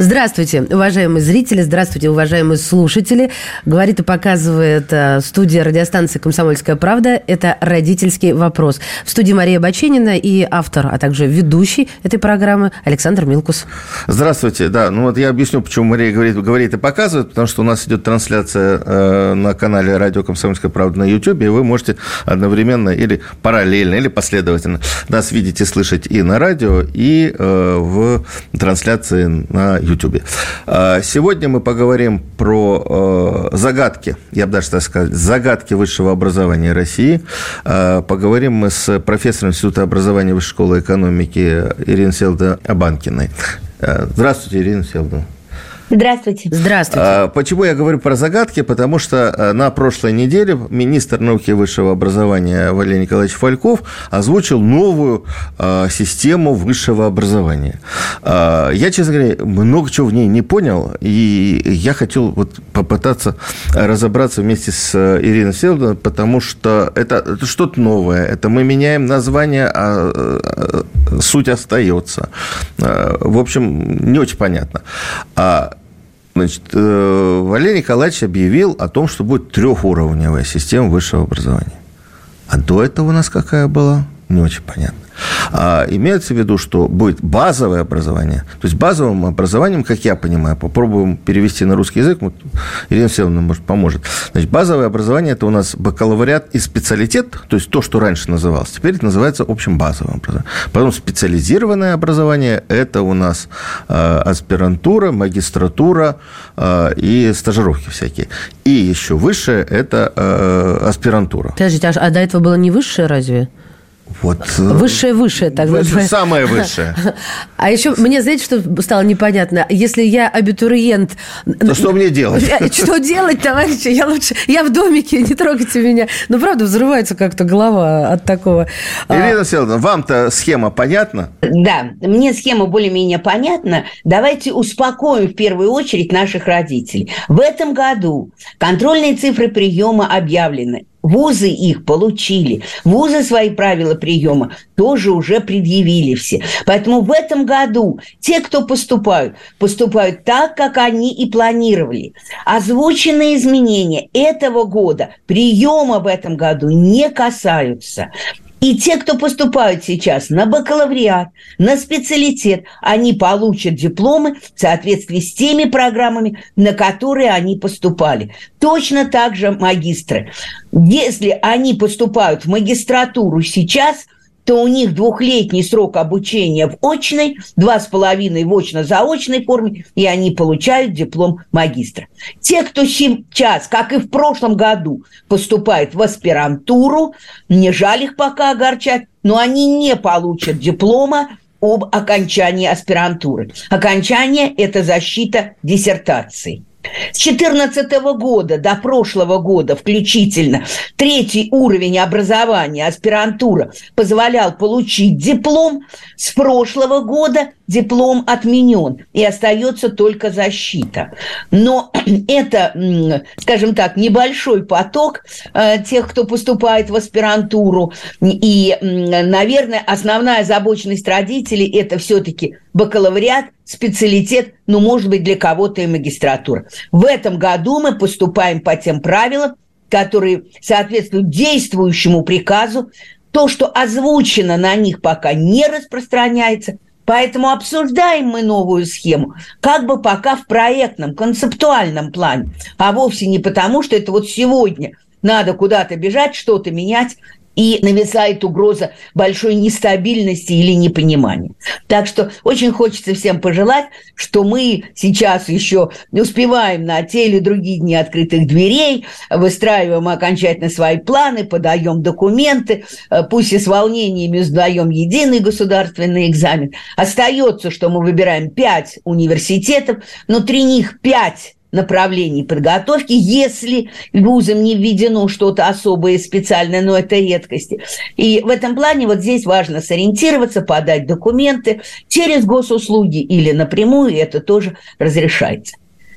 Здравствуйте, уважаемые зрители, здравствуйте, уважаемые слушатели. Говорит и показывает э, студия радиостанции «Комсомольская правда». Это «Родительский вопрос». В студии Мария Баченина и автор, а также ведущий этой программы Александр Милкус. Здравствуйте. Да, ну вот я объясню, почему Мария говорит, говорит и показывает, потому что у нас идет трансляция э, на канале «Радио Комсомольская правда» на YouTube, и вы можете одновременно или параллельно, или последовательно нас видеть и слышать и на радио, и э, в трансляции на. А, сегодня мы поговорим про э, загадки, я бы даже так сказал, загадки высшего образования России. А, поговорим мы с профессором Института образования Высшей школы экономики Ириной Селда Абанкиной. А, здравствуйте, Ирина Селдовна. Здравствуйте. Здравствуйте. А, почему я говорю про загадки? Потому что а, на прошлой неделе министр науки и высшего образования Валерий Николаевич Фальков озвучил новую а, систему высшего образования. Я, честно говоря, много чего в ней не понял, и я хотел вот попытаться разобраться вместе с Ириной Селдовной, потому что это, это что-то новое. Это мы меняем название, а суть остается. В общем, не очень понятно. Значит, э, Валерий Николаевич объявил о том, что будет трехуровневая система высшего образования. А до этого у нас какая была? Не очень понятно. А имеется в виду, что будет базовое образование. То есть базовым образованием, как я понимаю, попробуем перевести на русский язык, вот Ирина Всеволодовна, может, поможет. Значит, базовое образование – это у нас бакалавриат и специалитет, то есть то, что раньше называлось, теперь это называется общим базовым образованием. Потом специализированное образование – это у нас э, аспирантура, магистратура э, и стажировки всякие. И еще выше – это э, аспирантура. Подождите, а до этого было не высшее разве? Вот, высшее, высшее, так выше, Самое высшее. А еще мне, знаете, что стало непонятно? Если я абитуриент... То что мне делать? Что делать, товарищи? Я лучше... Я в домике, не трогайте меня. Ну, правда, взрывается как-то голова от такого. А Ирина Селовна, вам-то схема понятна? Да, мне схема более-менее понятна. Давайте успокоим в первую очередь наших родителей. В этом году контрольные цифры приема объявлены. Вузы их получили. Вузы свои правила приема тоже уже предъявили все. Поэтому в этом году те, кто поступают, поступают так, как они и планировали. Озвученные изменения этого года приема в этом году не касаются. И те, кто поступают сейчас на бакалавриат, на специалитет, они получат дипломы в соответствии с теми программами, на которые они поступали. Точно так же магистры. Если они поступают в магистратуру сейчас – то у них двухлетний срок обучения в очной, два с половиной в очно-заочной форме, и они получают диплом магистра. Те, кто сейчас, как и в прошлом году, поступает в аспирантуру, не жаль их пока огорчать, но они не получат диплома об окончании аспирантуры. Окончание – это защита диссертации. С 2014 года до прошлого года включительно третий уровень образования, аспирантура, позволял получить диплом. С прошлого года диплом отменен, и остается только защита. Но это, скажем так, небольшой поток э, тех, кто поступает в аспирантуру. И, наверное, основная озабоченность родителей – это все-таки бакалавриат, специалитет, ну, может быть, для кого-то и магистратура. В этом году мы поступаем по тем правилам, которые соответствуют действующему приказу. То, что озвучено на них пока не распространяется, Поэтому обсуждаем мы новую схему как бы пока в проектном, концептуальном плане, а вовсе не потому, что это вот сегодня надо куда-то бежать, что-то менять, и нависает угроза большой нестабильности или непонимания. Так что очень хочется всем пожелать, что мы сейчас еще успеваем на те или другие дни открытых дверей, выстраиваем окончательно свои планы, подаем документы, э, пусть и с волнениями сдаем единый государственный экзамен. Остается, что мы выбираем пять университетов, внутри них пять направлений подготовки, если вузам не введено что-то особое специальное, но это редкости. И в этом плане вот здесь важно сориентироваться, подать документы через госуслуги или напрямую, это тоже разрешается.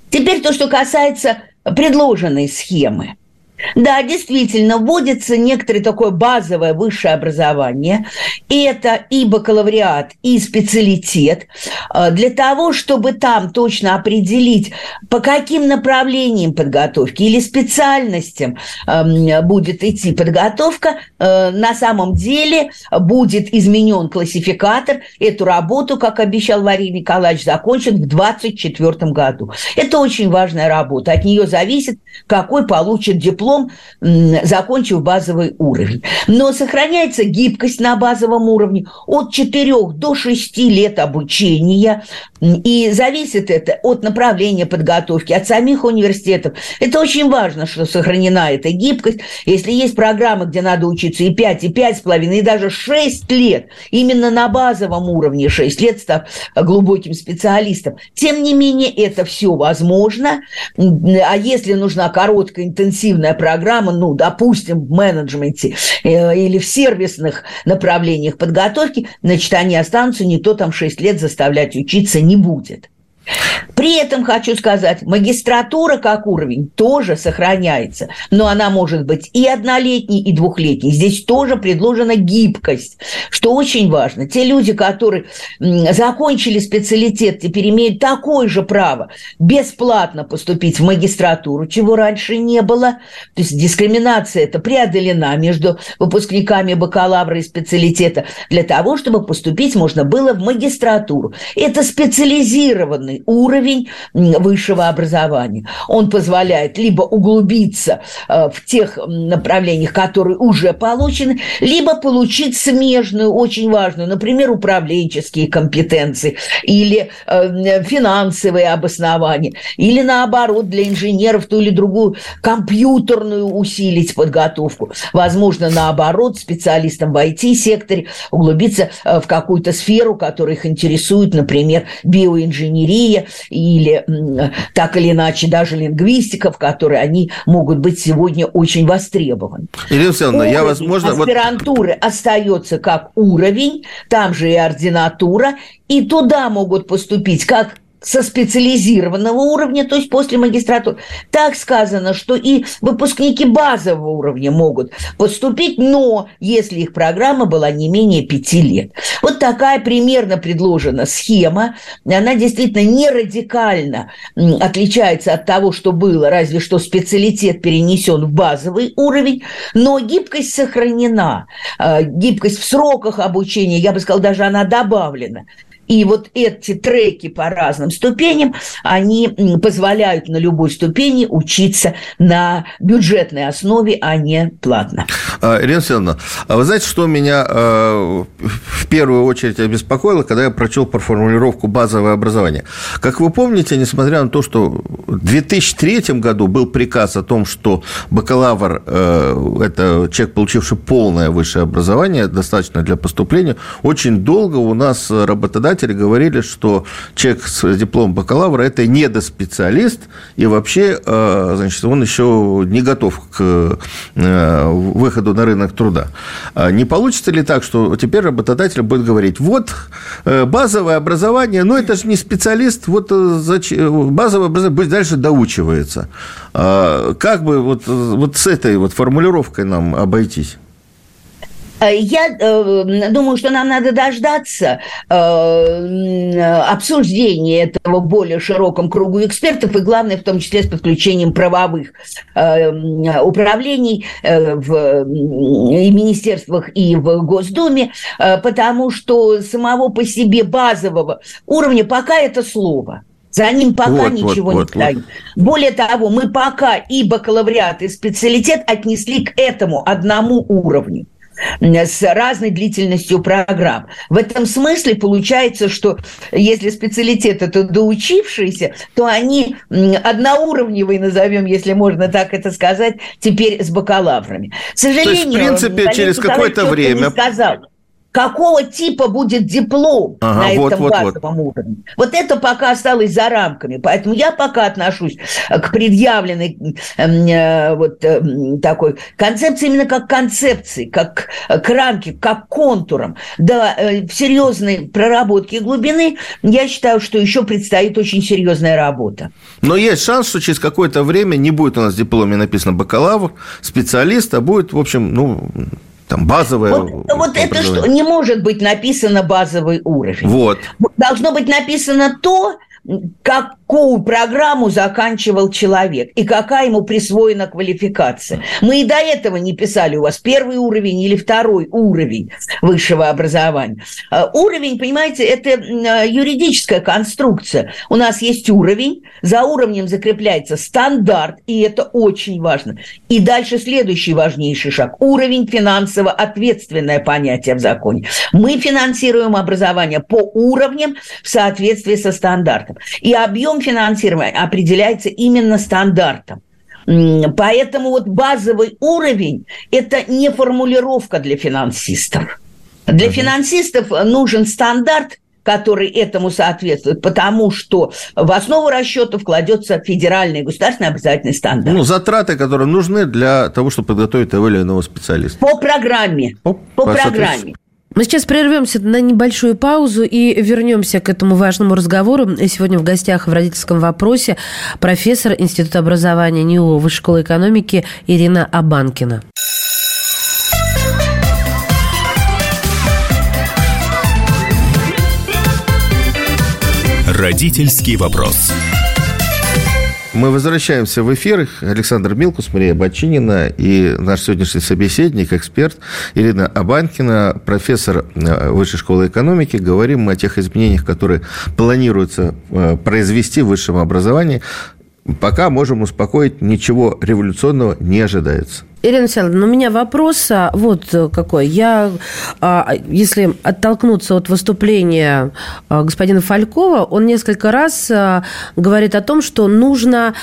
Теперь то, что касается предложенной схемы – да, действительно, вводится некоторое такое базовое высшее образование. И это и бакалавриат, и специалитет. Э, для того, чтобы там точно определить, по каким направлениям подготовки или специальностям эм, будет идти подготовка, э, на самом деле будет изменен классификатор. Эту работу, как обещал Варий Николаевич, закончит в 2024 году. Это очень важная работа. От нее зависит, какой получит диплом диплом, закончив базовый уровень. Но сохраняется гибкость на базовом уровне от 4 до 6 лет обучения. И зависит это от направления подготовки, от самих университетов. Это очень важно, что сохранена эта гибкость. Если есть программы, где надо учиться и 5, и 5,5, и даже 6 лет, именно на базовом уровне 6 лет, став глубоким специалистом, тем не менее это все возможно. А если нужна короткая, интенсивная программа, ну, допустим, в менеджменте э, или в сервисных направлениях подготовки, значит, они останутся, не то там 6 лет заставлять учиться не будет. При этом хочу сказать, магистратура как уровень тоже сохраняется, но она может быть и однолетней, и двухлетней. Здесь тоже предложена гибкость, что очень важно. Те люди, которые закончили специалитет, теперь имеют такое же право бесплатно поступить в магистратуру, чего раньше не было. То есть дискриминация это преодолена между выпускниками бакалавра и специалитета для того, чтобы поступить можно было в магистратуру. Это специализированный уровень высшего образования. Он позволяет либо углубиться э, в тех направлениях, которые уже получены, либо получить смежную, очень важную, например, управленческие компетенции или э, финансовые обоснования, или наоборот для инженеров ту или другую компьютерную усилить подготовку. Возможно, наоборот, специалистам в IT-секторе углубиться э, в какую-то сферу, которая их интересует, например, биоинженерия, история или так или иначе даже лингвистика, в которой они могут быть сегодня очень востребованы. Ирина Александровна, я возможно... Аспирантуры вот... остается как уровень, там же и ординатура, и туда могут поступить как со специализированного уровня, то есть после магистратуры. Так сказано, что и выпускники базового уровня могут поступить, но если их программа была не менее пяти лет. Вот такая примерно предложена схема. Она действительно не радикально отличается от того, что было, разве что специалитет перенесен в базовый уровень, но гибкость сохранена. А, гибкость в сроках обучения, я бы сказала, даже она добавлена. И вот эти треки по разным ступеням, они позволяют на любой ступени учиться на бюджетной основе, а не платно. А, Ирина Александровна, а вы знаете, что меня э, в первую очередь обеспокоило, когда я прочел про формулировку «базовое образование»? Как вы помните, несмотря на то, что в 2003 году был приказ о том, что бакалавр э, – это человек, получивший полное высшее образование, достаточно для поступления, очень долго у нас работодатели преподаватели говорили, что человек с дипломом бакалавра – это недоспециалист, и вообще, э, значит, он еще не готов к э, выходу на рынок труда. А не получится ли так, что теперь работодатель будет говорить, вот э, базовое образование, но это же не специалист, вот базовое образование пусть дальше доучивается. А как бы вот, вот с этой вот формулировкой нам обойтись? Э, я э, думаю, что нам надо дождаться э, обсуждения этого в более широком кругу экспертов, и главное, в том числе с подключением правовых управлений в и министерствах и в Госдуме, потому что самого по себе базового уровня пока это слово. За ним пока вот, ничего вот, не стоит. Вот. Более того, мы пока и бакалавриат, и специалитет отнесли к этому одному уровню с разной длительностью программ. В этом смысле получается, что если специалитет это доучившиеся, то они одноуровневые, назовем, если можно так это сказать, теперь с бакалаврами. К сожалению, то есть, в принципе, через какое-то время... сказал. Какого типа будет диплом ага, на вот, этом вот, базовом вот. уровне. Вот это пока осталось за рамками. Поэтому я пока отношусь к предъявленной э, вот э, такой концепции именно как концепции, как к рамке, как контурам. Да, э, в серьезной проработке глубины я считаю, что еще предстоит очень серьезная работа. Но есть шанс, что через какое-то время не будет у нас в дипломе написано бакалавр, специалист, а будет, в общем, ну, там базовое. Вот, вот это что? Не может быть написано базовый уровень. Вот. Должно быть написано то, какую программу заканчивал человек и какая ему присвоена квалификация. Мы и до этого не писали у вас первый уровень или второй уровень высшего образования. А, уровень, понимаете, это а, юридическая конструкция. У нас есть уровень, за уровнем закрепляется стандарт, и это очень важно. И дальше следующий важнейший шаг. Уровень финансово ответственное понятие в законе. Мы финансируем образование по уровням в соответствии со стандартом стандартом. И объем финансирования определяется именно стандартом. Поэтому вот базовый уровень – это не формулировка для финансистов. Для финансистов нужен стандарт, который этому соответствует, потому что в основу расчетов кладется федеральный государственный обязательный стандарт. Ну, затраты, которые нужны для того, чтобы подготовить того или иного специалиста. По программе. По, по, по программе. Мы сейчас прервемся на небольшую паузу и вернемся к этому важному разговору. Сегодня в гостях в родительском вопросе профессор Института образования НИУ Высшей школы экономики Ирина Абанкина. Родительский вопрос. Мы возвращаемся в эфир. Александр Милкус, Мария Бочинина и наш сегодняшний собеседник, эксперт Ирина Абанкина, профессор э, Высшей школы экономики. Говорим мы о тех изменениях, которые планируется э, произвести в высшем образовании. Пока можем успокоить, ничего революционного не ожидается. Ирина Александровна, у меня вопрос а, вот какой. Я, а, если оттолкнуться от выступления а, господина Фалькова, он несколько раз говорит о том, что нужно,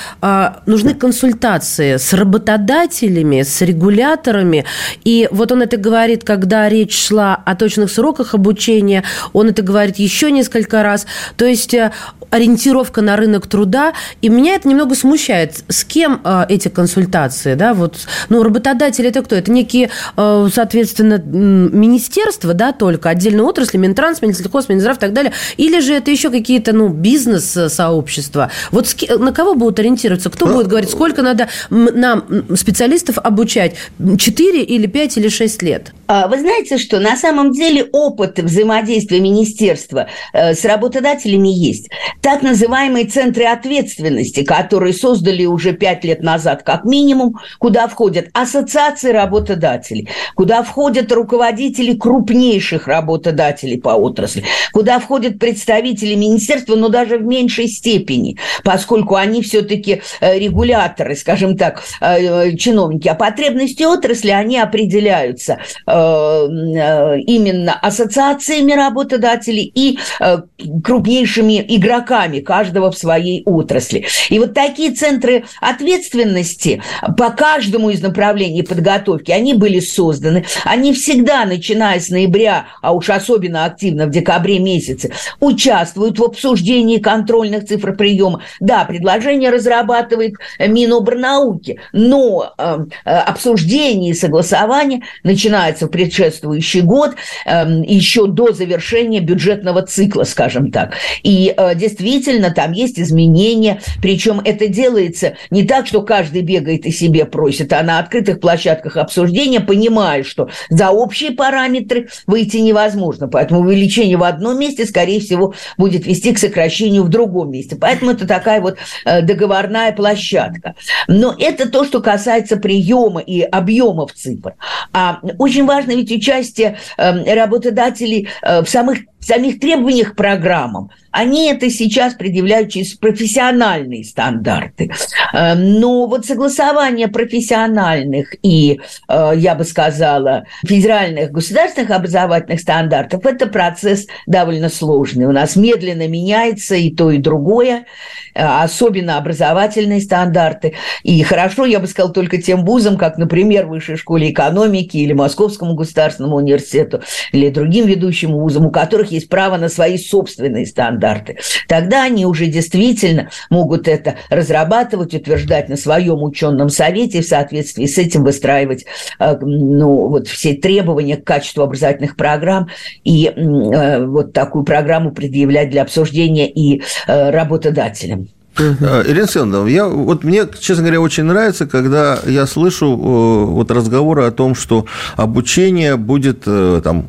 нужны консультации с работодателями, с регуляторами. И вот он это говорит, когда речь шла о точных сроках обучения, он это говорит еще несколько раз. То есть э, ориентировка на рынок труда, и меня это немного смущает. С кем эти консультации, да, вот, ну, работодатель это кто? Это некие, э, соответственно, министерства, да, только отдельные отрасли, Минтранс, Минсельхоз, Минздрав и так далее, или же это еще какие-то, ну, бизнес-сообщества? Вот на кого будут ориентироваться? Кто будет говорить, сколько надо нам специалистов обучать? 4 или 5 или 6 лет? А, вы знаете, что на самом деле опыт взаимодействия министерства э, с работодателями есть. Так называемые центры ответственности, которые создали уже пять лет назад как минимум, куда входят ассоциации работодателей, куда входят руководители крупнейших работодателей по отрасли, куда входят представители министерства, но даже в меньшей степени, поскольку они все-таки э, регуляторы, скажем так, э, чиновники. А потребности отрасли, они определяются именно ассоциациями работодателей и э, крупнейшими игроками, каждого в своей отрасли. И вот такие центры ответственности по каждому из направлений подготовки, они были созданы. Они всегда, начиная с ноября, а уж особенно активно в декабре месяце, участвуют в обсуждении контрольных цифр приема. Да, предложение разрабатывает Минобрнауки, но э, обсуждение и согласование начинается предшествующий год, эм, еще до завершения бюджетного цикла, скажем так. И э, действительно там есть изменения, причем это делается не так, что каждый бегает и себе просит, а на открытых площадках обсуждения, понимая, что за общие параметры выйти невозможно. Поэтому увеличение в одном месте, скорее всего, будет вести к сокращению в другом месте. Поэтому это такая вот э, договорная площадка. Но это то, что касается приема и объемов цифр. А очень важно ведь участие эм, работодателей э, в самых самих требованиях к программам, они это сейчас предъявляют через профессиональные стандарты. Э, но вот согласование профессиональных и, э, я бы сказала, федеральных государственных образовательных стандартов – это процесс довольно сложный. У нас медленно меняется и то, и другое, э, особенно образовательные стандарты. И хорошо, я бы сказала, только тем вузам, как, например, Высшей школе экономики или Московскому государственному университету или другим ведущим вузам, у которых есть право на свои собственные стандарты стандарты. Тогда они уже действительно могут это разрабатывать, утверждать на своем ученом совете и в соответствии с этим выстраивать э, ну, вот все требования к качеству образовательных программ и э, вот такую программу предъявлять для обсуждения и э, работодателям. Ирина Семеновна, я, вот мне, честно говоря, очень нравится, когда я слышу вот разговоры о том, что обучение будет там,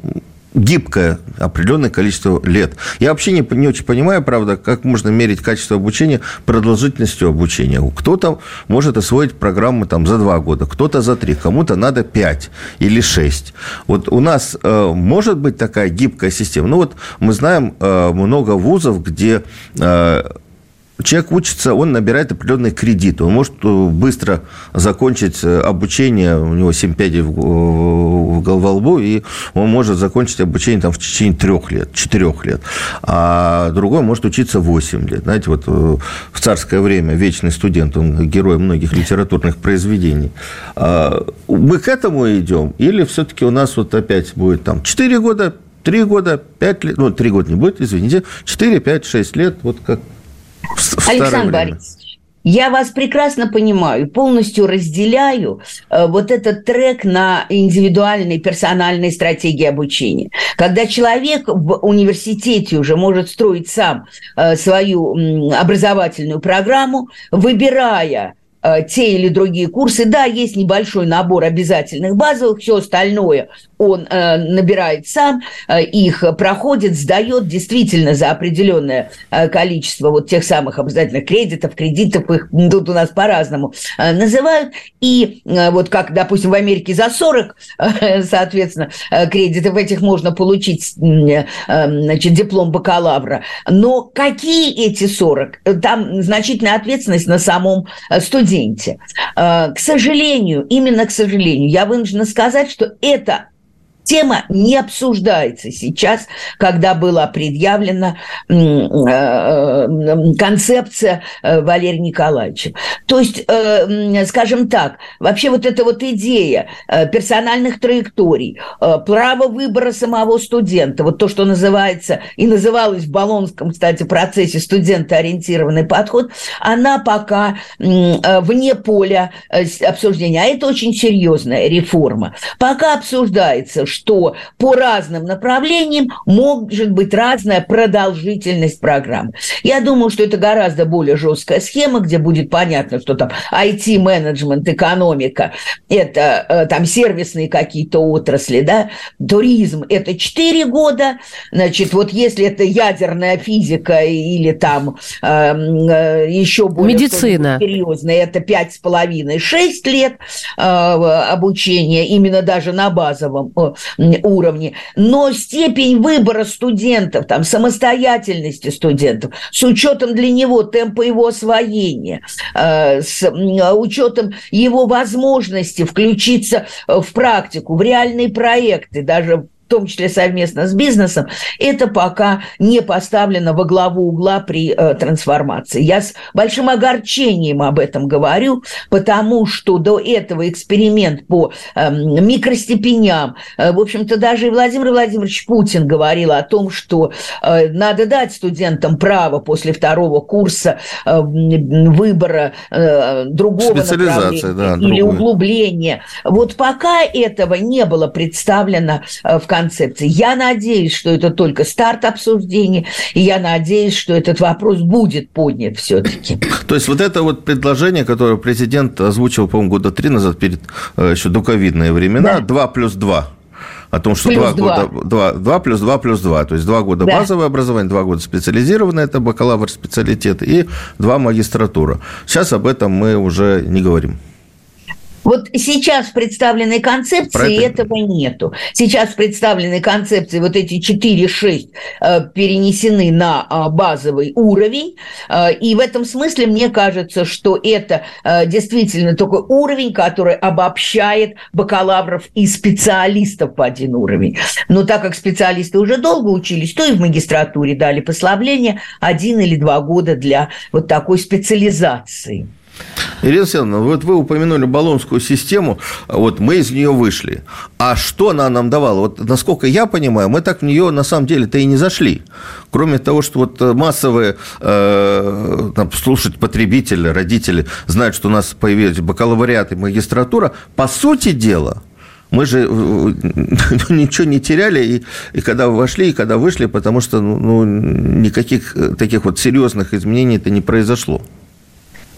гибкое определенное количество лет. Я вообще не, не очень понимаю, правда, как можно мерить качество обучения продолжительностью обучения. Кто-то может освоить программу там, за два года, кто-то за три, кому-то надо пять или шесть. Вот у нас э, может быть такая гибкая система. Ну вот мы знаем э, много вузов, где э, человек учится, он набирает определенный кредит. Он может э, быстро закончить э, обучение, у него 7 пядей в, в, во лбу, и он может закончить обучение там, в течение трех лет, четырех лет. А другой может учиться 8 лет. Знаете, вот э, в царское время вечный студент, он герой многих литературных произведений. А мы к этому идем? Или все-таки у нас вот опять будет там 4 года, 3 года, 5 лет, ну, 3 года не будет, извините, 4, 5, 6 лет, вот как в Александр Борисович, я вас прекрасно понимаю, полностью разделяю э, вот этот трек на индивидуальной персональной стратегии обучения. Когда человек в университете уже может строить сам э, свою образовательную программу, выбирая Э, те или другие курсы. Да, есть небольшой набор обязательных базовых, все остальное он э, набирает сам, э, их проходит, сдает действительно за определенное э, количество вот тех самых обязательных кредитов, кредитов, их тут у нас по-разному э, называют. И э, вот как, допустим, в Америке за 40, э, соответственно, э, кредитов этих можно получить э, значит, диплом бакалавра. Но какие эти 40? Там значительная ответственность на самом студенте студенте. Э, к сожалению, именно к сожалению, я вынуждена сказать, что это тема не обсуждается сейчас, когда была предъявлена э, э, концепция э, Валерия Николаевича. То есть, скажем так, вообще вот эта вот идея персональных траекторий, право выбора самого студента, вот то, что называется и называлось в Болонском, кстати, процессе студентоориентированный подход, она пока вне поля обсуждения. А это очень серьезная реформа. Пока обсуждается, что по разным направлениям может быть разная продолжительность программ. Я думаю, что это гораздо более жесткая схема, где будет понятно, что там IT-менеджмент, экономика, это э, там сервисные какие-то отрасли, да, туризм – это 4 года, значит, вот если это ядерная физика или там э, э, еще более Медицина. серьезное, это 5,5-6 лет э, обучения, именно даже на базовом уровне, но степень выбора студентов, там, самостоятельности студентов, с учетом для него темпа его освоения, э, с учетом его возможности включиться в практику, в реальные проекты, даже том числе совместно с бизнесом, это пока не поставлено во главу угла при э, трансформации. Я с большим огорчением об этом говорю, потому что до этого эксперимент по э, микростепеням, э, в общем-то, даже и Владимир Владимирович Путин говорил о том, что э, надо дать студентам право после второго курса э, выбора э, другого направления да, или другое. углубления. Вот пока этого не было представлено э, в концепции. Я надеюсь, что это только старт обсуждения, и я надеюсь, что этот вопрос будет поднят все-таки. То есть вот это вот предложение, которое президент озвучил, по-моему, года три назад, перед э, еще доковидные времена, да. 2 плюс 2, о том, что плюс 2, 2. года 2, 2 плюс 2 плюс 2, то есть 2 года да. базовое образование, 2 года специализированное, это бакалавр специалитет, и 2 магистратура. Сейчас об этом мы уже не говорим. Вот сейчас в представленной концепции это... этого нету. Сейчас в представленной концепции вот эти 4-6 э, перенесены на э, базовый уровень. Э, и в этом смысле мне кажется, что это э, действительно такой уровень, который обобщает бакалавров и специалистов по один уровень. Но так как специалисты уже долго учились, то и в магистратуре дали послабление один или два года для вот такой специализации. Ирина Александровна, вот вы упомянули баллонскую систему, вот мы из нее вышли. А что она нам давала? Вот насколько я понимаю, мы так в нее на самом деле-то и не зашли. Кроме того, что вот массовые э, там, слушать потребители, родители знают, что у нас появились бакалавриат и магистратура, по сути дела, мы же э, ничего не теряли, и, и когда вошли, и когда вышли, потому что ну, ну никаких таких вот серьезных изменений-то не произошло.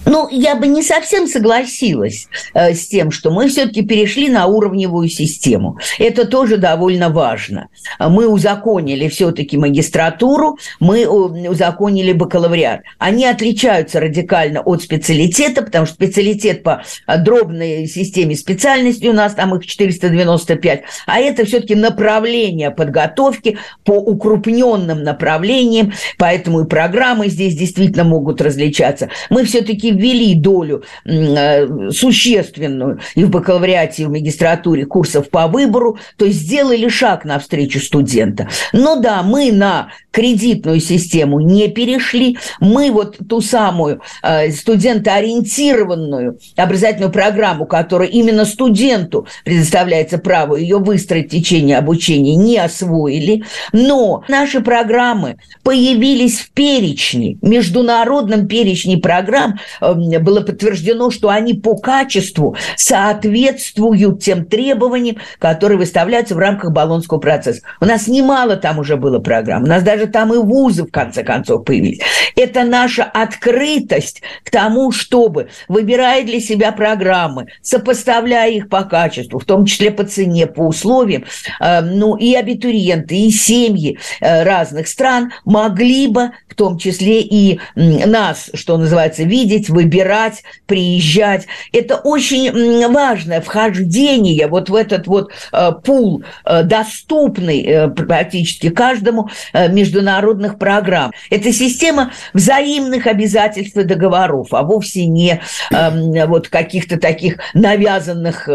Ну, я бы не совсем согласилась э, с тем, что мы все-таки перешли на уровневую систему. Это тоже довольно важно. Мы узаконили все-таки магистратуру, мы узаконили бакалавриат. Они отличаются радикально от специалитета, потому что специалитет по дробной системе специальности у нас, там их 495, а это все-таки направление подготовки по укрупненным направлениям, поэтому и программы здесь действительно могут различаться. Мы все-таки ввели долю э, существенную и в бакалавриате, и в магистратуре курсов по выбору, то есть сделали шаг навстречу студента. Но да, мы на кредитную систему не перешли, мы вот ту самую э, студентоориентированную образовательную программу, которая именно студенту предоставляется право ее выстроить в течение обучения, не освоили, но наши программы появились в перечне, международном перечне программ, было подтверждено, что они по качеству соответствуют тем требованиям, которые выставляются в рамках Болонского процесса. У нас немало там уже было программ, у нас даже там и вузы, в конце концов, появились. Это наша открытость к тому, чтобы, выбирая для себя программы, сопоставляя их по качеству, в том числе по цене, по условиям, эм, ну и абитуриенты, и семьи э, разных стран могли бы, в том числе и нас, что называется, видеть, выбирать, приезжать. Это очень важное вхождение вот в этот вот э, пул, э, доступный э, практически каждому международных программ. Это система взаимных обязательств и договоров, а вовсе не эм, вот каких-то таких навязанных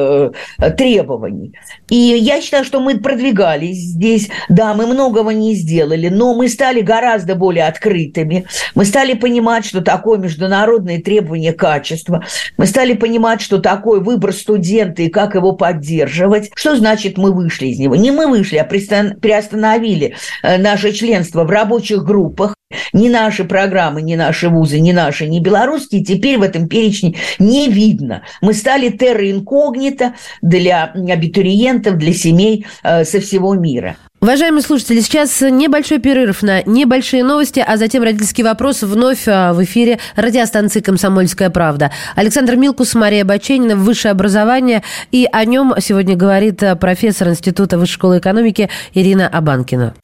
требований. И я считаю, что мы продвигались здесь. Да, мы многого не сделали, но мы стали гораздо более открытыми. Мы стали понимать, что такое международное требование качества. Мы стали понимать, что такое выбор студента и как его поддерживать. Что значит мы вышли из него? Не мы вышли, а приостановили э, наше членство в рабочих группах. Ни наши программы, ни наши вузы, ни наши, ни белорусские теперь в этом перечне не видно. Мы стали терра инкогнито для абитуриентов, для семей э, со всего мира. Уважаемые слушатели, сейчас небольшой перерыв на небольшие новости, а затем родительский вопрос вновь а, в эфире радиостанции «Комсомольская правда». Александр Милкус, Мария Баченина, высшее образование, и о нем сегодня говорит а, профессор Института высшей школы экономики Ирина Абанкина.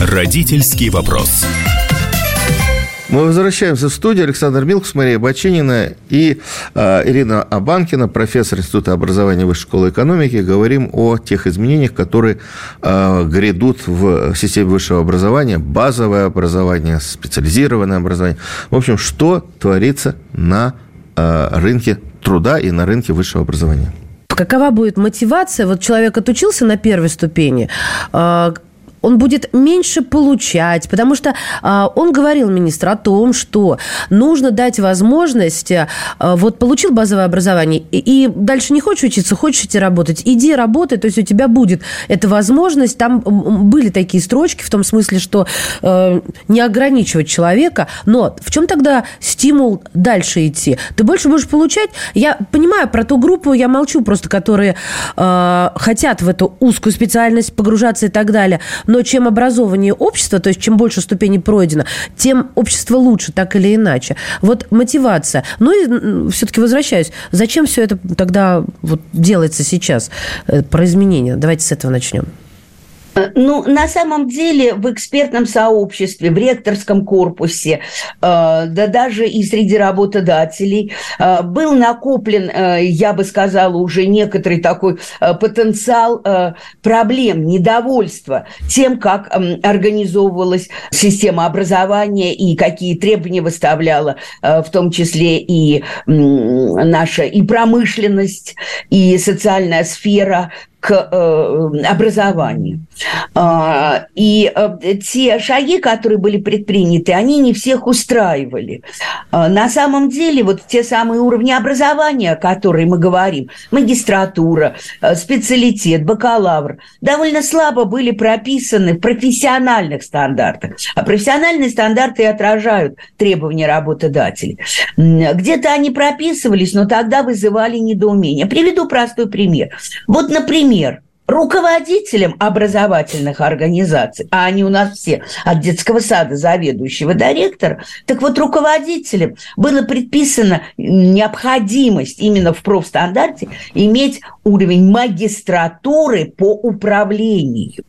Родительский вопрос. Мы возвращаемся в студию. Александр Милкус, Мария Бачинина и э, Ирина Абанкина, профессор Института образования Высшей школы экономики. Говорим о тех изменениях, которые э, грядут в системе высшего образования. Базовое образование, специализированное образование. В общем, что творится на э, рынке труда и на рынке высшего образования какова будет мотивация? Вот человек отучился на первой ступени, он будет меньше получать, потому что э, он говорил министр о том, что нужно дать возможность, э, вот получил базовое образование, и, и дальше не хочешь учиться, хочешь идти работать, иди работай, то есть у тебя будет эта возможность. Там были такие строчки в том смысле, что э, не ограничивать человека, но в чем тогда стимул дальше идти? Ты больше будешь получать? Я понимаю про ту группу, я молчу просто, которые э, хотят в эту узкую специальность погружаться и так далее, но чем образованнее общество, то есть чем больше ступеней пройдено, тем общество лучше, так или иначе. Вот мотивация. Ну и все-таки возвращаюсь. Зачем все это тогда вот делается сейчас, э, про изменения? Давайте с этого начнем. Э, ну, на самом деле в экспертном сообществе, в ректорском корпусе, э, да даже и среди работодателей э, был накоплен, я бы сказала, уже некоторый такой потенциал проблем, недовольства тем, как организовывалась система образования и какие требования выставляла, в том числе и наша и промышленность, и социальная сфера, к э, образованию. А, и э, те шаги, которые были предприняты, они не всех устраивали. А, на самом деле, вот те самые уровни образования, о которых мы говорим, магистратура, э, специалитет, бакалавр, довольно слабо были прописаны в профессиональных стандартах. А профессиональные стандарты отражают требования работодателей. Где-то они прописывались, но тогда вызывали недоумение. Приведу простой пример. Вот, например, Например, руководителям образовательных организаций, а они у нас все от детского сада заведующего до ректора, так вот руководителям было предписано необходимость именно в профстандарте иметь уровень магистратуры по управлению.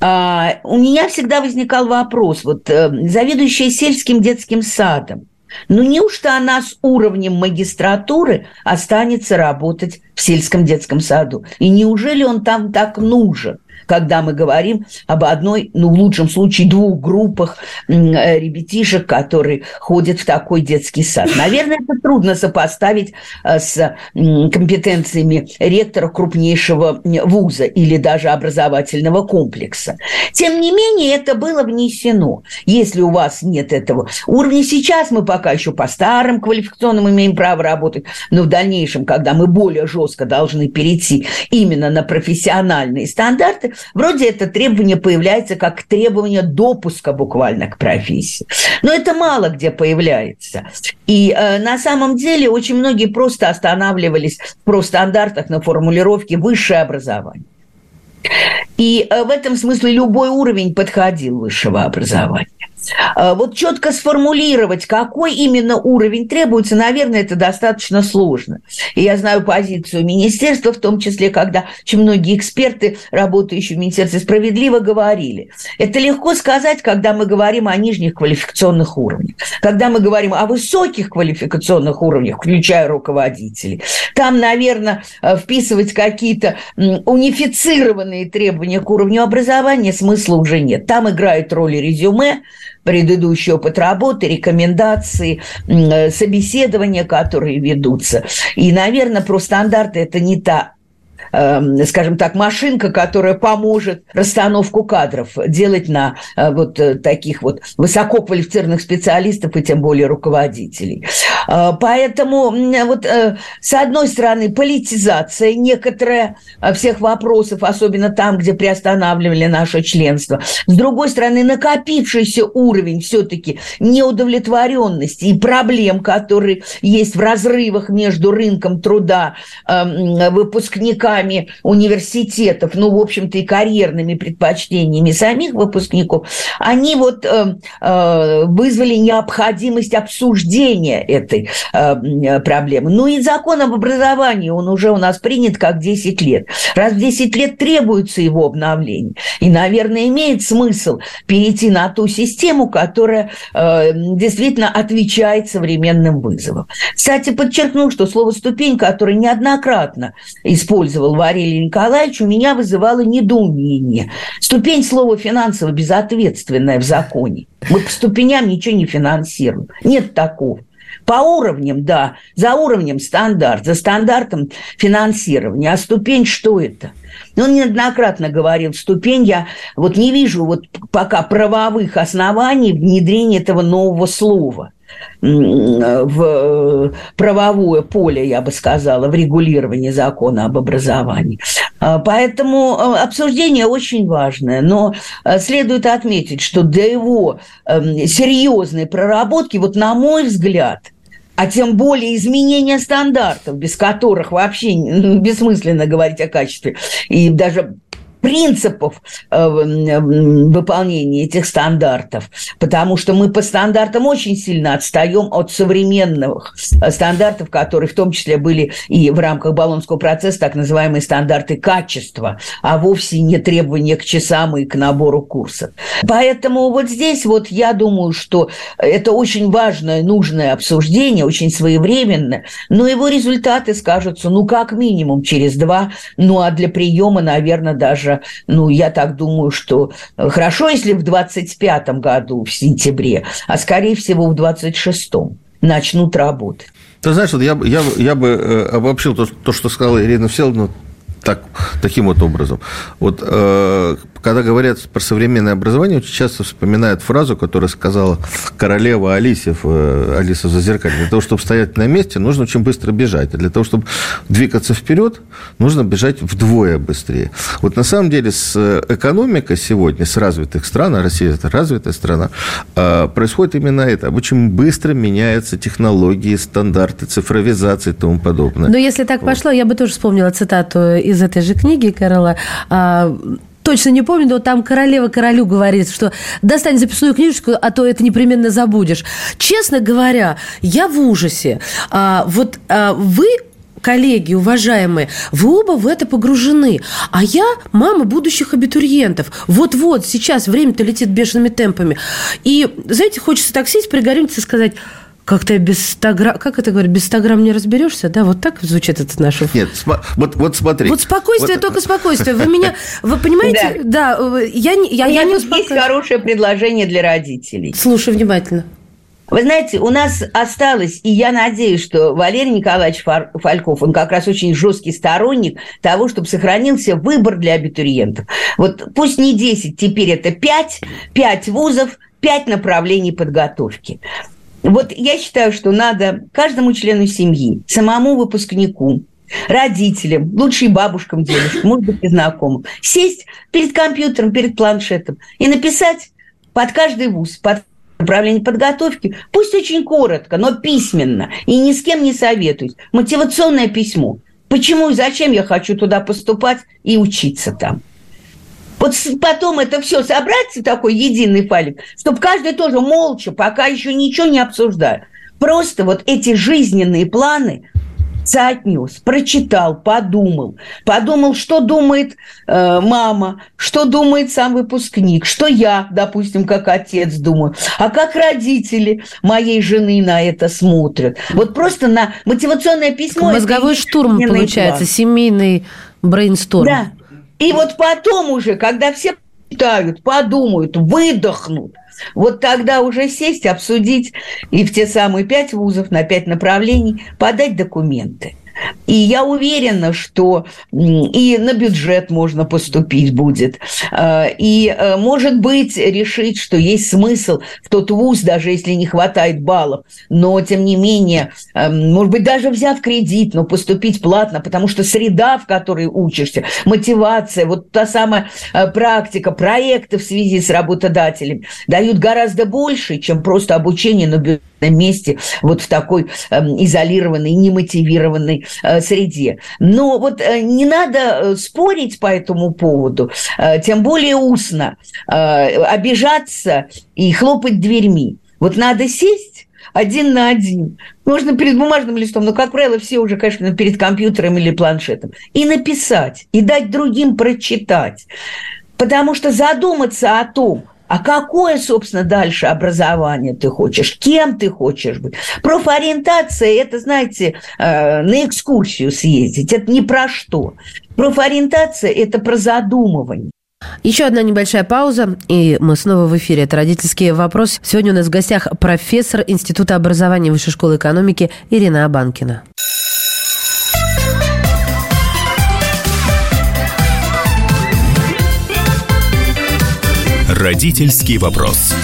А, у меня всегда возникал вопрос, вот э, заведующая сельским детским садом, ну неужто она с уровнем магистратуры останется работать в сельском детском саду? И неужели он там так нужен? Когда мы говорим об одной, ну, в лучшем случае, двух группах э, ребятишек, которые ходят в такой детский сад. Наверное, это трудно сопоставить э, с компетенциями ректора крупнейшего вуза или даже образовательного комплекса. Тем не менее, это было внесено. Если у вас нет этого уровня, сейчас мы пока еще по старым квалификационным имеем право работать, но в дальнейшем, когда мы более жестко должны перейти именно на профессиональные стандарты, Вроде это требование появляется как требование допуска буквально к профессии. Но это мало где появляется. И э, на самом деле очень многие просто останавливались в профстандартах на формулировке «высшее образование». И э, в этом смысле любой уровень подходил высшего образования. А, вот четко сформулировать, какой именно уровень требуется, наверное, это достаточно сложно. И я знаю позицию министерства, в том числе, когда очень многие эксперты, работающие в Министерстве справедливо, говорили. Это легко сказать, когда мы говорим о нижних квалификационных уровнях. Когда мы говорим о высоких квалификационных уровнях, включая руководителей, там, наверное, э, вписывать какие-то унифицированные требования к уровню образования смысла уже нет. Там играет роль резюме, предыдущий опыт работы, рекомендации, э, собеседования, которые ведутся. И, наверное, про стандарты это не та скажем так, машинка, которая поможет расстановку кадров делать на э, вот э, таких вот высококвалифицированных специалистов и тем более руководителей. Э, поэтому вот с одной стороны политизация некоторая всех вопросов, особенно там, где приостанавливали наше членство. С другой стороны, накопившийся уровень все-таки неудовлетворенности и проблем, которые есть в разрывах между рынком труда эм, выпускниками университетов, ну, в общем-то, и карьерными предпочтениями самих выпускников, они вот э, э, вызвали необходимость обсуждения этой э, проблемы. Ну и закон об образовании, он уже у нас принят как 10 лет. Раз в 10 лет требуется его обновление. И, наверное, имеет смысл перейти на ту систему, которая э, действительно отвечает современным вызовам. Кстати, подчеркну, что слово «ступень», которое неоднократно использовал цитировал Варилий Николаевич, у меня вызывало недоумение. Ступень слова финансово безответственная в законе. Мы по ступеням ничего не финансируем. Нет такого. По уровням, да, за уровнем стандарт, за стандартом финансирования. А ступень что это? Ну, он неоднократно говорил, ступень я вот не вижу вот пока правовых оснований внедрения этого нового слова – в э, правовое поле, я бы сказала, в регулировании закона об образовании. А, поэтому э, обсуждение очень важное, но э, следует отметить, что до его эм, серьезной проработки, вот на мой взгляд, а тем более изменения стандартов, без которых вообще бессмысленно говорить о качестве и даже принципов э, выполнения этих стандартов, потому что мы по стандартам очень сильно отстаем от современных стандартов, которые в том числе были и в рамках Болонского процесса так называемые стандарты качества, а вовсе не требования к часам и к набору курсов. Поэтому вот здесь вот я думаю, что это очень важное, нужное обсуждение, очень своевременное, но его результаты скажутся, ну, как минимум через два, ну, а для приема, наверное, даже тоже, ну, я так думаю, что э, хорошо, если в 25 году, в сентябре, а скорее всего в 26-м начнут работать. Ты знаешь, вот я, я, я бы э, обобщил то, то, что сказала Ирина Всеволодовна, так, таким вот образом. Вот э, когда говорят про современное образование, очень часто вспоминают фразу, которую сказала королева Алисе в э, «Алиса в зазеркалье». Для того, чтобы стоять на месте, нужно очень быстро бежать. А для того, чтобы двигаться вперед, нужно бежать вдвое быстрее. Вот на самом деле с э, экономикой сегодня, с развитых стран, а Россия – это развитая страна, э, происходит именно это. Очень быстро меняются технологии, стандарты, цифровизация и тому подобное. Но если так пошло, я бы тоже вспомнила цитату из этой же книги Карла а, точно не помню, но там королева королю говорит, что достань записную книжечку, а то это непременно забудешь. Честно говоря, я в ужасе. А, вот а, вы коллеги, уважаемые, вы оба в это погружены. А я мама будущих абитуриентов. Вот-вот, сейчас время-то летит бешеными темпами. И, знаете, хочется так сесть, пригоримться и сказать – как-то без 100 грамм, как это говорят, без 100 грамм не разберешься, да? Вот так звучит это наше... Нет, вот, вот смотри. Вот спокойствие, вот. только спокойствие. Вы меня, вы понимаете? Да, да я, я, я не успокаиваюсь. Есть хорошее предложение для родителей. Слушай внимательно. Вы знаете, у нас осталось, и я надеюсь, что Валерий Николаевич Фальков, он как раз очень жесткий сторонник того, чтобы сохранился выбор для абитуриентов. Вот пусть не 10, теперь это 5, 5 вузов, 5 направлений подготовки. Вот я считаю, что надо каждому члену семьи, самому выпускнику, родителям, лучше бабушкам, дедушкам, может быть, и знакомым, сесть перед компьютером, перед планшетом и написать под каждый вуз, под направление подготовки, пусть очень коротко, но письменно, и ни с кем не советуюсь, мотивационное письмо. Почему и зачем я хочу туда поступать и учиться там? Вот потом это все собрать в такой единый файлик, чтобы каждый тоже молча, пока еще ничего не обсуждает, просто вот эти жизненные планы соотнес, прочитал, подумал, подумал, что думает э, мама, что думает сам выпускник, что я, допустим, как отец думаю, а как родители моей жены на это смотрят. Вот просто на мотивационное письмо. Мозговой штурм получается, план. семейный брейнсторм. Да, и вот потом уже, когда все читают, подумают, выдохнут, вот тогда уже сесть, обсудить и в те самые пять вузов на пять направлений подать документы. И я уверена, что и на бюджет можно поступить будет. А, и, э, может быть, решить, что есть смысл в тот вуз, даже если не хватает баллов. Но, тем не менее, эм, может быть, даже взяв кредит, но поступить платно, потому что среда, в которой учишься, мотивация, вот та самая э, практика, проекты в связи с работодателем дают гораздо больше, чем просто обучение на бюджет месте, вот в такой э, изолированной, немотивированной среде. Но вот э, не надо э, спорить по этому поводу, э, тем более устно, э, обижаться и хлопать дверьми. Вот надо сесть один на один. Можно перед бумажным листом, но, как правило, все уже, конечно, перед компьютером или планшетом. И написать, и дать другим прочитать. Потому что задуматься о том, а какое, собственно, дальше образование ты хочешь? Кем ты хочешь быть? Профориентация – это, знаете, э, на экскурсию съездить. Это не про что. Профориентация – это про задумывание. Еще одна небольшая пауза, и мы снова в эфире. Это «Родительский вопрос». Сегодня у нас в гостях профессор Института образования Высшей школы экономики Ирина Абанкина. Родительский вопрос.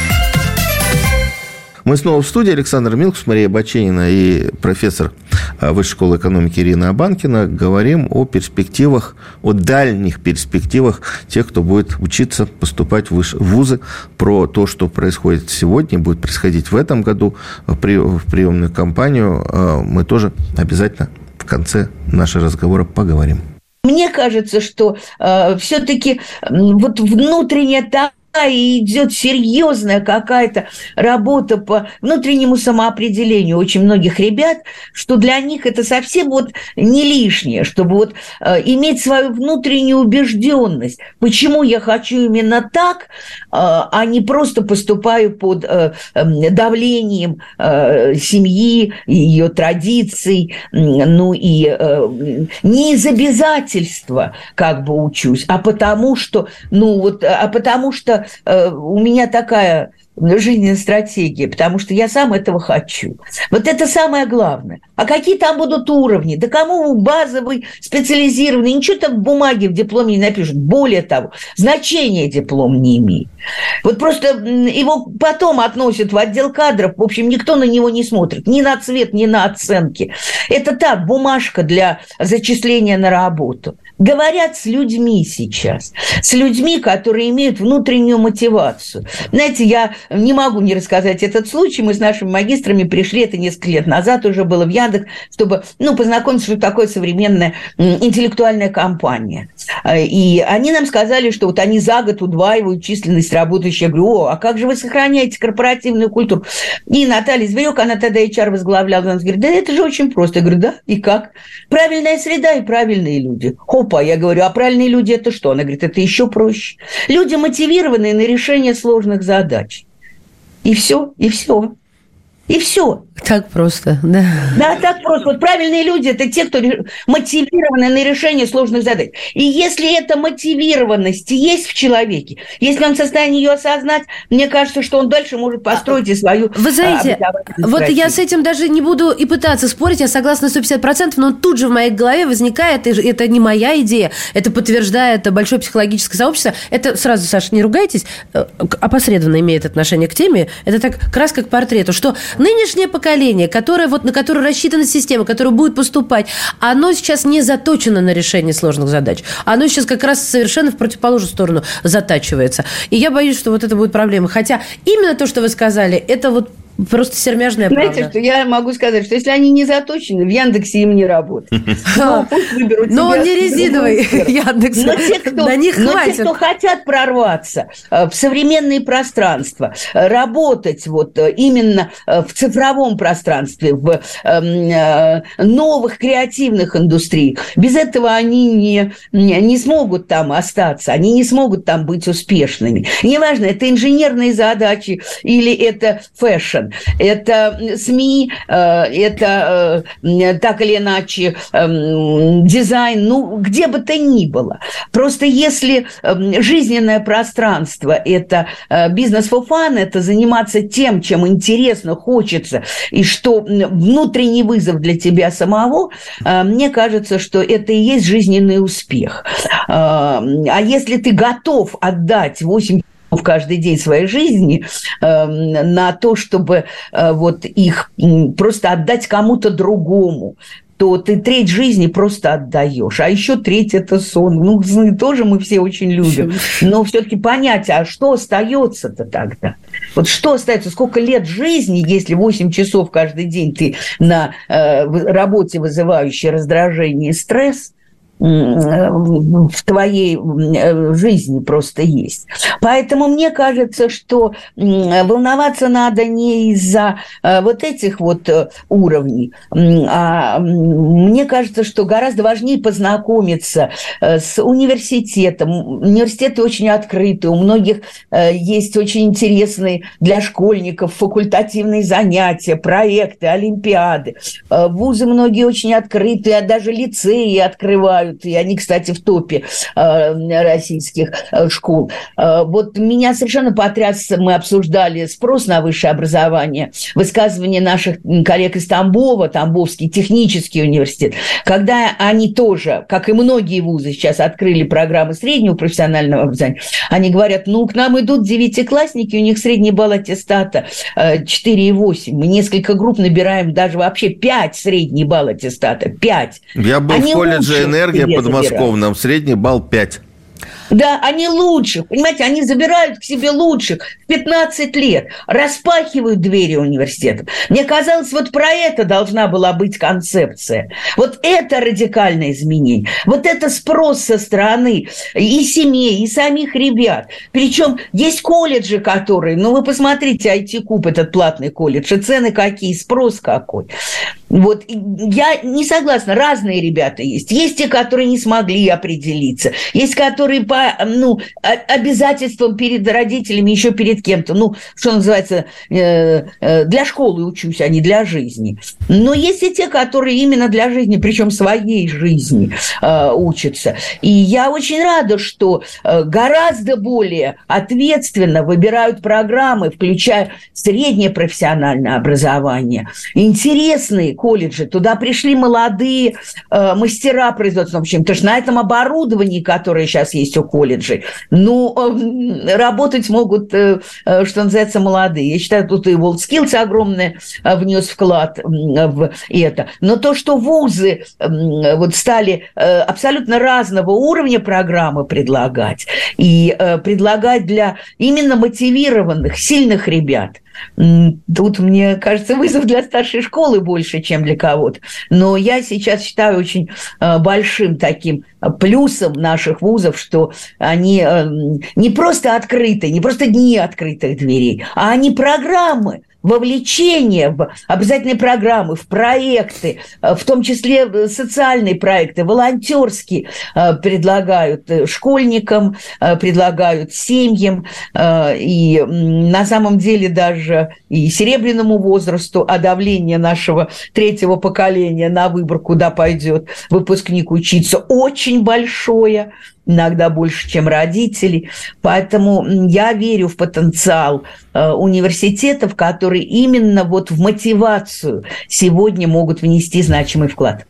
Мы снова в студии. Александр Милкус, Мария Баченина и профессор а, Высшей школы экономики Ирина Абанкина говорим о перспективах, о дальних перспективах тех, кто будет учиться, поступать в вузы, про то, что происходит сегодня, будет происходить в этом году в приемную кампанию. А, мы тоже обязательно в конце нашего разговора поговорим. Мне кажется, что э, все-таки э, вот внутренняя та и идет серьезная какая-то работа по внутреннему самоопределению очень многих ребят, что для них это совсем вот не лишнее, чтобы вот э, иметь свою внутреннюю убежденность, почему я хочу именно так, э, а не просто поступаю под э, э, давлением э, семьи, ее традиций, ну и э, не из обязательства как бы учусь, а потому что, ну вот, а потому что Э, у меня такая жизненная стратегия, потому что я сам этого хочу. Вот это самое главное. А какие там будут уровни? Да кому базовый, специализированный? Ничего там в бумаге, в дипломе не напишут. Более того, значения диплом не имеет. Вот просто его потом относят в отдел кадров. В общем, никто на него не смотрит. Ни на цвет, ни на оценки. Это так, бумажка для зачисления на работу говорят с людьми сейчас, с людьми, которые имеют внутреннюю мотивацию. Знаете, я не могу не рассказать этот случай. Мы с нашими магистрами пришли, это несколько лет назад уже было в Яндекс, чтобы ну, познакомиться, что такое современная интеллектуальная компания. И они нам сказали, что вот они за год удваивают численность работающих. Я говорю, о, а как же вы сохраняете корпоративную культуру? И Наталья Зверек, она тогда HR возглавляла, она говорит, да это же очень просто. Я говорю, да, и как? Правильная среда и правильные люди. Опа, я говорю, а правильные люди это что? Она говорит, это еще проще. Люди мотивированные на решение сложных задач. И все, и все. И все. Так просто, да. Да, так просто. Вот правильные люди – это те, кто мотивированы на решение сложных задач. И если эта мотивированность есть в человеке, если он в состоянии ее осознать, мне кажется, что он дальше может построить и свою Вы знаете, вот я с этим даже не буду и пытаться спорить, я согласна на 150%, но тут же в моей голове возникает, и это не моя идея, это подтверждает большое психологическое сообщество. Это сразу, Саша, не ругайтесь, э, опосредованно имеет отношение к теме. Это так краска к портрету, что нынешнее поколение которое, вот, на которое рассчитана система, которое будет поступать, оно сейчас не заточено на решение сложных задач. Оно сейчас как раз совершенно в противоположную сторону затачивается. И я боюсь, что вот это будет проблема. Хотя именно то, что вы сказали, это вот Просто сермяжная Знаете, правда. что я могу сказать, что если они не заточены, в Яндексе им не работать. Но пусть выберут Но не резиновый Яндекс. Но те, кто, На них но те, кто хотят прорваться э, в современные пространства, э, работать вот э, именно в цифровом пространстве, в эм, новых креативных индустриях, без этого они не, не смогут там остаться, они не смогут там быть успешными. Неважно, это инженерные задачи или это fashion это СМИ, э, это э, так или иначе эм, дизайн, ну, где бы то ни было. Просто если эм, жизненное пространство – это э, бизнес for fun, это заниматься тем, чем интересно, хочется, и что внутренний вызов для тебя самого, мне кажется, что это и есть жизненный успех. А если ты готов отдать 8 в каждый день своей жизни э, на то, чтобы э, вот их просто отдать кому-то другому, то ты треть жизни просто отдаешь. А еще треть это сон. Ну, сны тоже мы все очень любим. Но все-таки понять, а что остается-то тогда? Вот что остается? Сколько лет жизни, если 8 часов каждый день ты на э, работе, вызывающей раздражение и стресс, в твоей э, жизни просто есть. Поэтому мне кажется, что волноваться надо не из-за э, вот этих вот э, уровней, а мне кажется, что гораздо важнее познакомиться с университетом. Университеты очень открыты, у многих есть очень интересные для школьников факультативные занятия, проекты, олимпиады. Вузы многие очень открытые, а даже лицеи открывают знают, и они, кстати, в топе э, российских э, школ. Э, вот меня совершенно потряс, мы обсуждали спрос на высшее образование, высказывание наших коллег из Тамбова, Тамбовский технический университет, когда они тоже, как и многие вузы сейчас открыли программы среднего профессионального образования, они говорят, ну, к нам идут девятиклассники, у них средний балл аттестата 4,8. Мы несколько групп набираем даже вообще 5 средний балл аттестата, 5. Я был они в колледже энергии энергия подмосковном, средний балл 5. Да, они лучших, понимаете, они забирают к себе лучших в 15 лет, распахивают двери университетов. Мне казалось, вот про это должна была быть концепция. Вот это радикальное изменение. Вот это спрос со стороны и семей, и самих ребят. Причем есть колледжи, которые, ну вы посмотрите, IT-куб, этот платный колледж, и цены какие, спрос какой. Вот я не согласна, разные ребята есть. Есть те, которые не смогли определиться, есть которые по ну, обязательствам перед родителями, еще перед кем-то, ну, что называется, э, э, для школы учусь, а не для жизни. Но есть и те, которые именно для жизни, причем своей жизни э, учатся. И я очень рада, что гораздо более ответственно выбирают программы, включая среднее профессиональное образование, интересные колледжи, туда пришли молодые э, мастера производства, в общем, потому что на этом оборудовании, которое сейчас есть у колледжей, ну, э, работать могут, э, э, что называется, молодые. Я считаю, тут и WorldSkills огромный э, внес вклад в это. Но то, что вузы э, вот стали э, абсолютно разного уровня программы предлагать, и э, предлагать для именно мотивированных, сильных ребят – Тут, мне кажется, вызов для старшей школы больше, чем для кого-то. Но я сейчас считаю очень э, большим таким плюсом наших вузов, что они э, не просто открыты, не просто дни открытых дверей, а они программы, вовлечение в обязательные программы, в проекты, э, в том числе э, социальные проекты, волонтерские э, предлагают школьникам, предлагают семьям, и на самом деле даже и серебряному возрасту, а давление нашего третьего поколения на выбор, куда пойдет выпускник учиться, очень большое иногда больше, чем родители. Поэтому я верю в потенциал э, университетов, которые именно вот в мотивацию сегодня могут внести значимый вклад.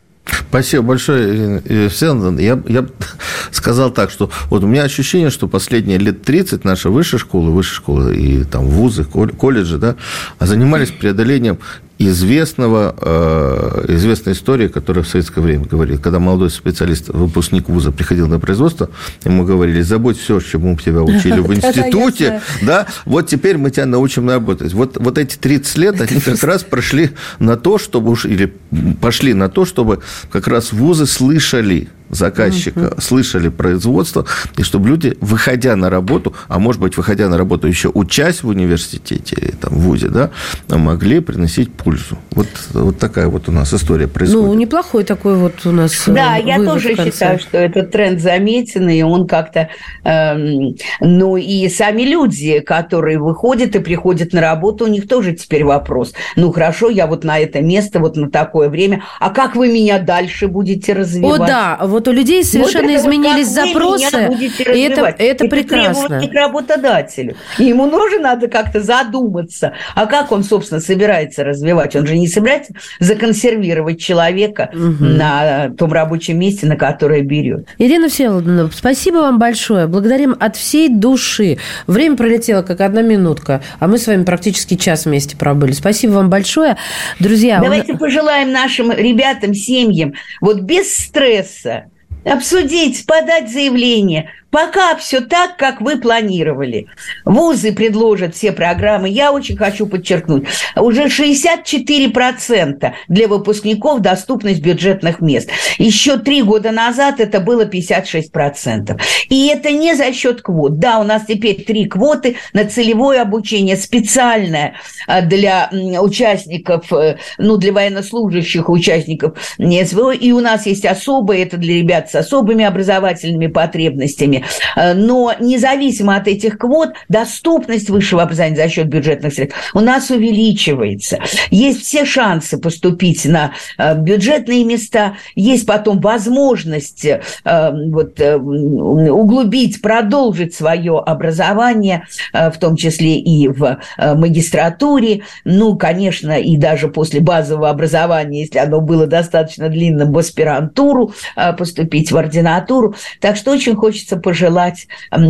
Спасибо большое, Ирина я, я сказал так, что вот у меня ощущение, что последние лет 30 наши высшие школы, высшие школы и там вузы, колледжи, да, занимались преодолением известного, э, известной истории, которая в советское время говорили, когда молодой специалист, выпускник вуза приходил на производство, ему говорили, забудь все, чему тебя учили в институте, да, вот теперь мы тебя научим работать. Вот, вот эти 30 лет, они как раз прошли на то, чтобы уж, или пошли на то, чтобы как раз вузы слышали заказчика, угу. слышали производство, и чтобы люди, выходя на работу, а может быть, выходя на работу еще учась в университете или там, в ВУЗе, да, могли приносить пользу. Вот, вот такая вот у нас история происходит. Ну, неплохой такой вот у нас э, Да, я тоже считаю, что этот тренд заметен, и он как-то... Эм, ну, и сами люди, которые выходят и приходят на работу, у них тоже теперь вопрос. Ну, хорошо, я вот на это место, вот на такое время, а как вы меня дальше будете развивать? О, да, вот у людей совершенно вот изменились запросы, и это, это, это прекрасно. к работодателю. И ему тоже надо как-то задуматься, а как он, собственно, собирается развивать? Он же не собирается законсервировать человека угу. на том рабочем месте, на которое берет. Ирина Всеволодовна, спасибо вам большое. Благодарим от всей души. Время пролетело как одна минутка, а мы с вами практически час вместе пробыли. Спасибо вам большое. Друзья, Давайте он... пожелаем нашим ребятам, семьям, вот без стресса, обсудить, подать заявление, Пока все так, как вы планировали. Вузы предложат все программы. Я очень хочу подчеркнуть, уже 64% для выпускников доступность бюджетных мест. Еще три года назад это было 56%. И это не за счет квот. Да, у нас теперь три квоты на целевое обучение, специальное а, для участников, э, ну, для военнослужащих участников СВО. И у нас есть особые, это для ребят с особыми образовательными потребностями уровне. Э, но независимо от этих квот, доступность высшего образования за счет бюджетных средств у нас увеличивается. Есть все шансы поступить на э, бюджетные места, есть потом возможность э, вот, углубить, продолжить свое образование, в том числе и в магистратуре. Ну, конечно, и даже после базового образования, если оно было достаточно длинным, в аспирантуру поступить в ординатуру. Так что очень хочется пожелать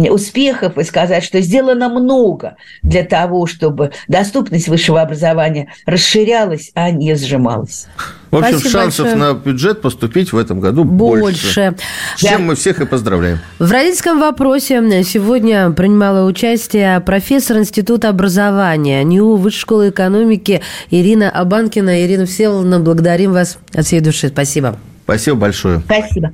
успехов и сказать, что сделано много для того, чтобы доступность высшего образования расширялась, а не сжималась. В общем, Спасибо шансов большое. на бюджет поступить в этом году больше. больше. С чем да. мы всех и поздравляем. В родительском вопросе сегодня принимала участие профессор Института образования НИУ Высшей школы экономики Ирина Абанкина. Ирина Всеволодовна, благодарим вас от всей души. Спасибо. Спасибо большое. Спасибо.